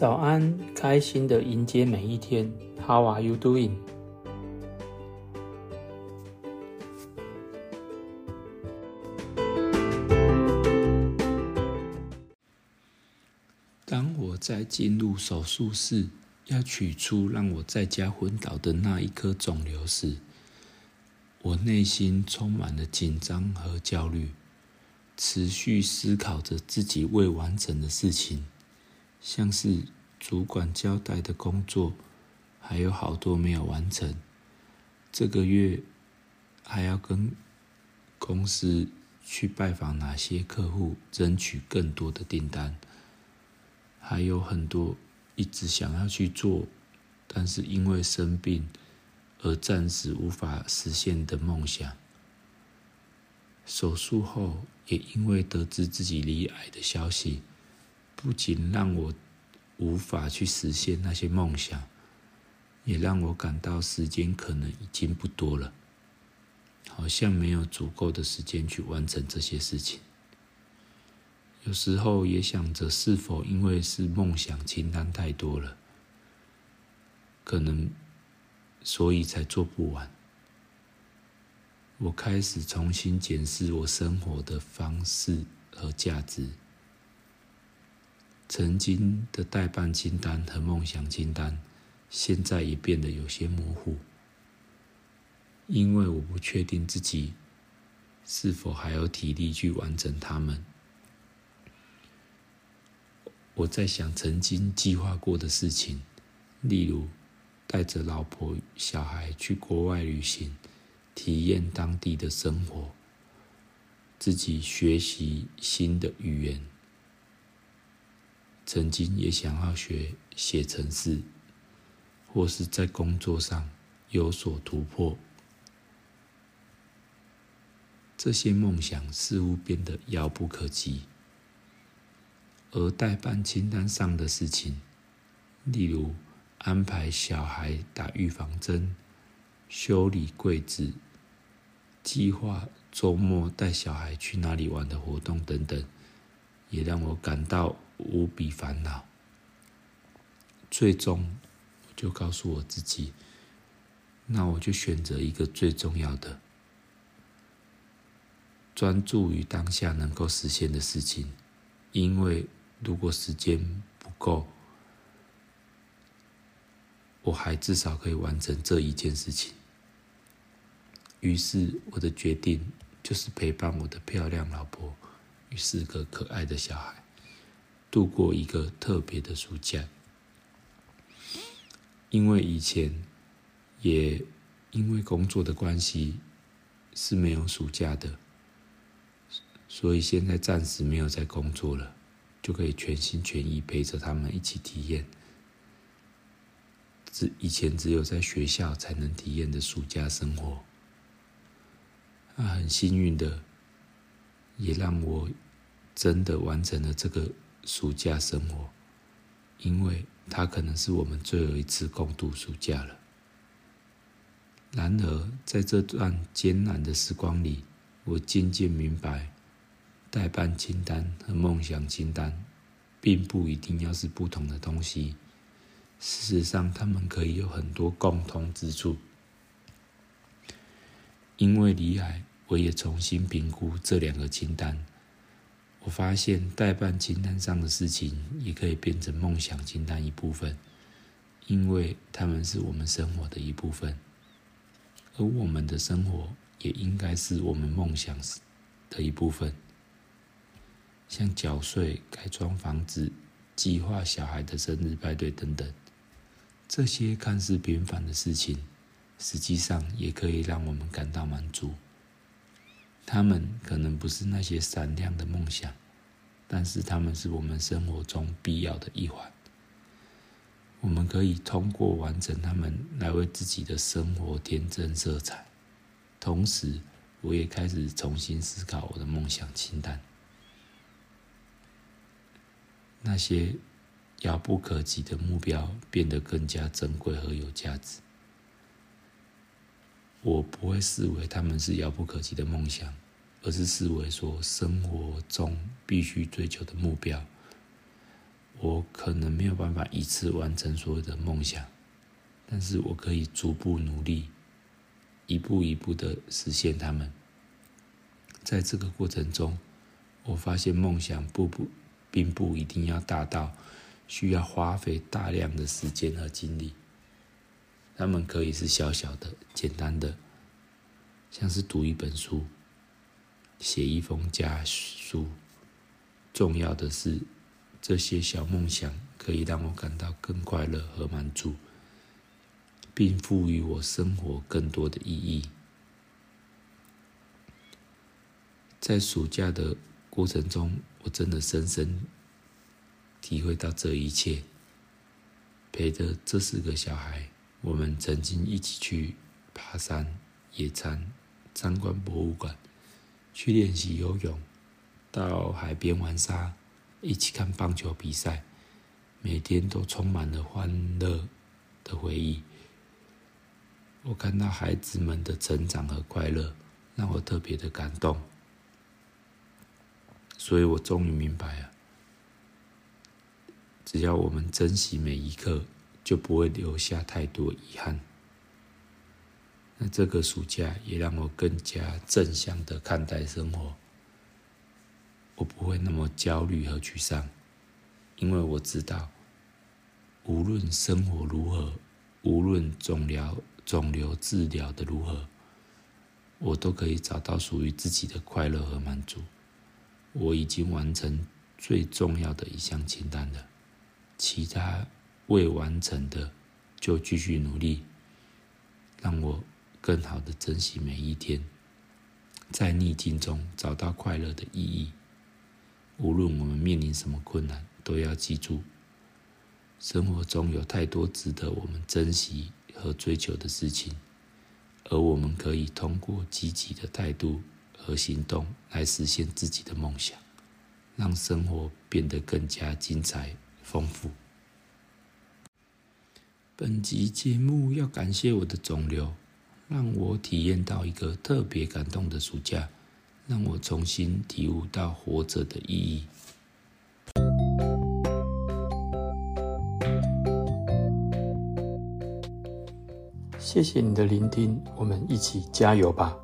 早安，开心的迎接每一天。How are you doing？当我在进入手术室，要取出让我在家昏倒的那一颗肿瘤时，我内心充满了紧张和焦虑，持续思考着自己未完成的事情。像是主管交代的工作，还有好多没有完成。这个月还要跟公司去拜访哪些客户，争取更多的订单。还有很多一直想要去做，但是因为生病而暂时无法实现的梦想。手术后，也因为得知自己罹癌的消息。不仅让我无法去实现那些梦想，也让我感到时间可能已经不多了，好像没有足够的时间去完成这些事情。有时候也想着，是否因为是梦想清单太多了，可能所以才做不完。我开始重新检视我生活的方式和价值。曾经的代办清单和梦想清单，现在也变得有些模糊，因为我不确定自己是否还有体力去完成它们。我在想曾经计划过的事情，例如带着老婆小孩去国外旅行，体验当地的生活，自己学习新的语言。曾经也想要学写程式，或是在工作上有所突破，这些梦想似乎变得遥不可及。而代办清单上的事情，例如安排小孩打预防针、修理柜子、计划周末带小孩去哪里玩的活动等等，也让我感到。无比烦恼，最终我就告诉我自己，那我就选择一个最重要的，专注于当下能够实现的事情。因为如果时间不够，我还至少可以完成这一件事情。于是我的决定就是陪伴我的漂亮老婆与四个可爱的小孩。度过一个特别的暑假，因为以前也因为工作的关系是没有暑假的，所以现在暂时没有在工作了，就可以全心全意陪着他们一起体验，只以前只有在学校才能体验的暑假生活。啊，很幸运的，也让我真的完成了这个。暑假生活，因为它可能是我们最后一次共度暑假了。然而，在这段艰难的时光里，我渐渐明白，代办清单和梦想清单，并不一定要是不同的东西。事实上，它们可以有很多共通之处。因为离海，我也重新评估这两个清单。我发现代办清单上的事情也可以变成梦想清单一部分，因为他们是我们生活的一部分，而我们的生活也应该是我们梦想的一部分。像缴税、改装房子、计划小孩的生日派对等等，这些看似平凡的事情，实际上也可以让我们感到满足。他们可能不是那些闪亮的梦想，但是他们是我们生活中必要的一环。我们可以通过完成他们来为自己的生活添增色彩。同时，我也开始重新思考我的梦想清单，那些遥不可及的目标变得更加珍贵和有价值。我不会视为他们是遥不可及的梦想，而是视为说生活中必须追求的目标。我可能没有办法一次完成所有的梦想，但是我可以逐步努力，一步一步的实现它们。在这个过程中，我发现梦想不不并不一定要大到需要花费大量的时间和精力，他们可以是小小的、简单的，像是读一本书、写一封家书。重要的是。这些小梦想可以让我感到更快乐和满足，并赋予我生活更多的意义。在暑假的过程中，我真的深深体会到这一切。陪着这四个小孩，我们曾经一起去爬山、野餐、参观博物馆、去练习游泳、到海边玩沙。一起看棒球比赛，每天都充满了欢乐的回忆。我看到孩子们的成长和快乐，让我特别的感动。所以我终于明白了，只要我们珍惜每一刻，就不会留下太多遗憾。那这个暑假也让我更加正向的看待生活。我不会那么焦虑和沮丧，因为我知道，无论生活如何，无论肿瘤肿瘤治疗的如何，我都可以找到属于自己的快乐和满足。我已经完成最重要的一项清单了，其他未完成的就继续努力，让我更好的珍惜每一天，在逆境中找到快乐的意义。无论我们面临什么困难，都要记住，生活中有太多值得我们珍惜和追求的事情，而我们可以通过积极的态度和行动来实现自己的梦想，让生活变得更加精彩丰富。本集节目要感谢我的肿瘤，让我体验到一个特别感动的暑假。让我重新体悟到活着的意义。谢谢你的聆听，我们一起加油吧。